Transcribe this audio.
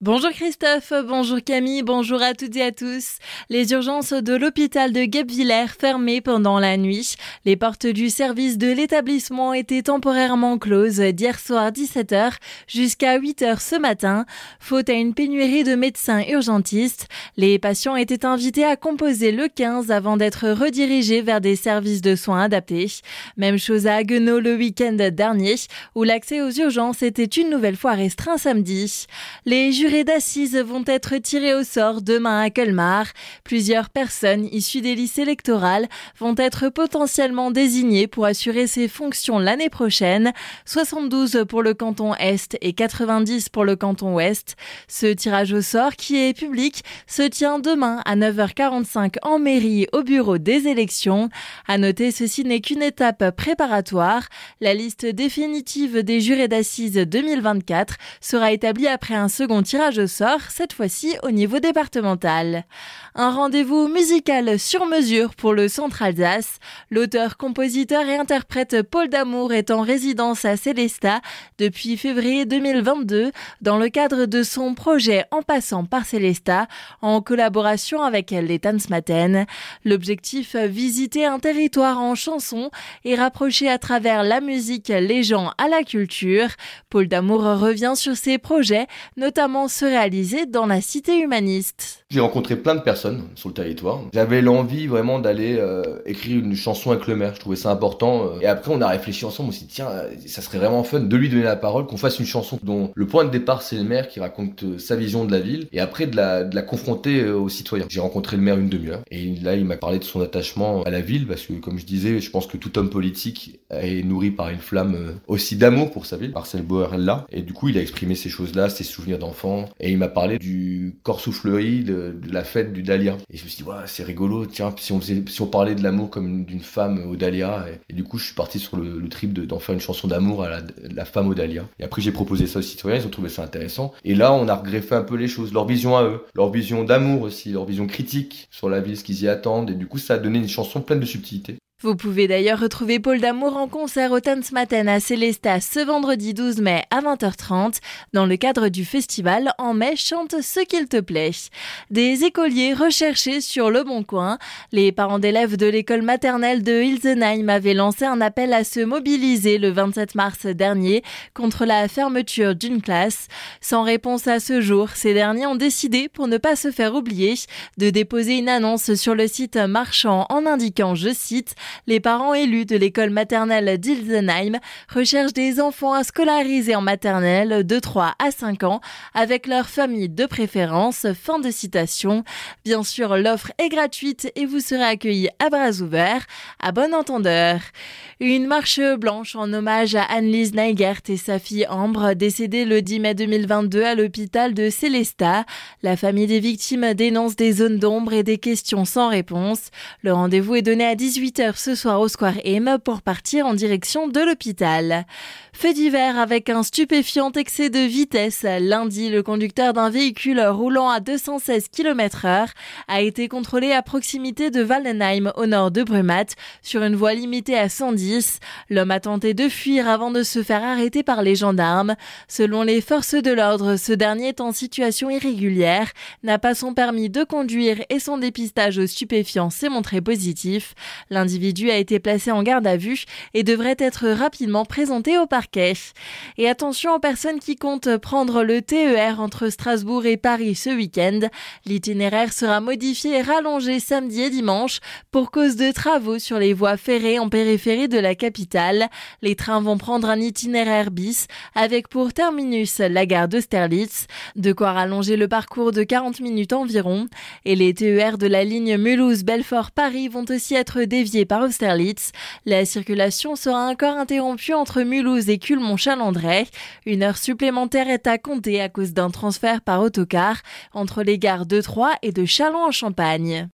Bonjour Christophe, bonjour Camille, bonjour à toutes et à tous. Les urgences de l'hôpital de Guebwiller fermées pendant la nuit. Les portes du service de l'établissement étaient temporairement closes d'hier soir 17h jusqu'à 8h ce matin. Faute à une pénurie de médecins urgentistes, les patients étaient invités à composer le 15 avant d'être redirigés vers des services de soins adaptés. Même chose à Haguenau le week-end dernier où l'accès aux urgences était une nouvelle fois restreint samedi. Les jurés d'assises vont être tirés au sort demain à Colmar. Plusieurs personnes issues des listes électorales vont être potentiellement désignées pour assurer ces fonctions l'année prochaine. 72 pour le canton Est et 90 pour le canton Ouest. Ce tirage au sort, qui est public, se tient demain à 9h45 en mairie au bureau des élections. À noter, ceci n'est qu'une étape préparatoire. La liste définitive des jurés d'assises 2024 sera établie après un second tirage tirage au sort, cette fois-ci au niveau départemental. Un rendez-vous musical sur mesure pour le Centre Alsace. L'auteur, compositeur et interprète Paul Damour est en résidence à Célestat depuis février 2022 dans le cadre de son projet En passant par Célestat en collaboration avec les Tanzmatten. L'objectif, visiter un territoire en chanson et rapprocher à travers la musique les gens à la culture. Paul Damour revient sur ses projets, notamment se réaliser dans la cité humaniste. J'ai rencontré plein de personnes sur le territoire. J'avais l'envie vraiment d'aller euh, écrire une chanson avec le maire. Je trouvais ça important. Euh. Et après, on a réfléchi ensemble. On s'est dit, tiens, ça serait vraiment fun de lui donner la parole, qu'on fasse une chanson dont le point de départ, c'est le maire qui raconte euh, sa vision de la ville et après de la, de la confronter aux citoyens. J'ai rencontré le maire une demi-heure et là, il m'a parlé de son attachement à la ville parce que, comme je disais, je pense que tout homme politique est nourri par une flamme aussi d'amour pour sa ville, par cette là. Et du coup, il a exprimé ces choses-là, ses souvenirs d'enfant, et il m'a parlé du corps soufflerie, de, la fête du dahlia. Et je me suis dit, ouais, c'est rigolo, tiens, si on, faisait, si parlait de l'amour comme d'une femme au dahlia. Et, du coup, je suis parti sur le, trip d'en faire une chanson d'amour à la, la, femme au dahlia. Et après, j'ai proposé ça aux citoyens, ils ont trouvé ça intéressant. Et là, on a regreffé un peu les choses, leur vision à eux, leur vision d'amour aussi, leur vision critique sur la ville, ce qu'ils y attendent. Et du coup, ça a donné une chanson pleine de subtilité. Vous pouvez d'ailleurs retrouver Paul Damour en concert au Tanzmatten à Célestat ce vendredi 12 mai à 20h30 dans le cadre du festival En mai chante ce qu'il te plaît. Des écoliers recherchés sur le bon coin, les parents d'élèves de l'école maternelle de Hilsenheim avaient lancé un appel à se mobiliser le 27 mars dernier contre la fermeture d'une classe. Sans réponse à ce jour, ces derniers ont décidé, pour ne pas se faire oublier, de déposer une annonce sur le site marchand en indiquant, je cite, les parents élus de l'école maternelle d'Ilsenheim recherchent des enfants à scolariser en maternelle de 3 à 5 ans avec leur famille de préférence. Fin de citation. Bien sûr, l'offre est gratuite et vous serez accueillis à bras ouverts. À bon entendeur. Une marche blanche en hommage à Annelise Neigert et sa fille Ambre, décédée le 10 mai 2022 à l'hôpital de Célestat. La famille des victimes dénonce des zones d'ombre et des questions sans réponse. Le rendez-vous est donné à 18h ce soir au Square M pour partir en direction de l'hôpital. Fait divers avec un stupéfiant excès de vitesse. Lundi, le conducteur d'un véhicule roulant à 216 km heure a été contrôlé à proximité de Wallenheim au nord de Brumath sur une voie limitée à 110. L'homme a tenté de fuir avant de se faire arrêter par les gendarmes. Selon les forces de l'ordre, ce dernier est en situation irrégulière, n'a pas son permis de conduire et son dépistage aux stupéfiants s'est montré positif. L'individu a été placé en garde à vue et devrait être rapidement présenté au parquet. Et attention aux personnes qui comptent prendre le TER entre Strasbourg et Paris ce week-end. L'itinéraire sera modifié et rallongé samedi et dimanche pour cause de travaux sur les voies ferrées en périphérie de la capitale. Les trains vont prendre un itinéraire bis avec pour terminus la gare d'Austerlitz, de quoi rallonger le parcours de 40 minutes environ. Et les TER de la ligne Mulhouse-Belfort-Paris vont aussi être déviés par Austerlitz. La circulation sera encore interrompue entre Mulhouse et Culmont-Chalandray. Une heure supplémentaire est à compter à cause d'un transfert par autocar entre les gares de Troyes et de Châlons en Champagne.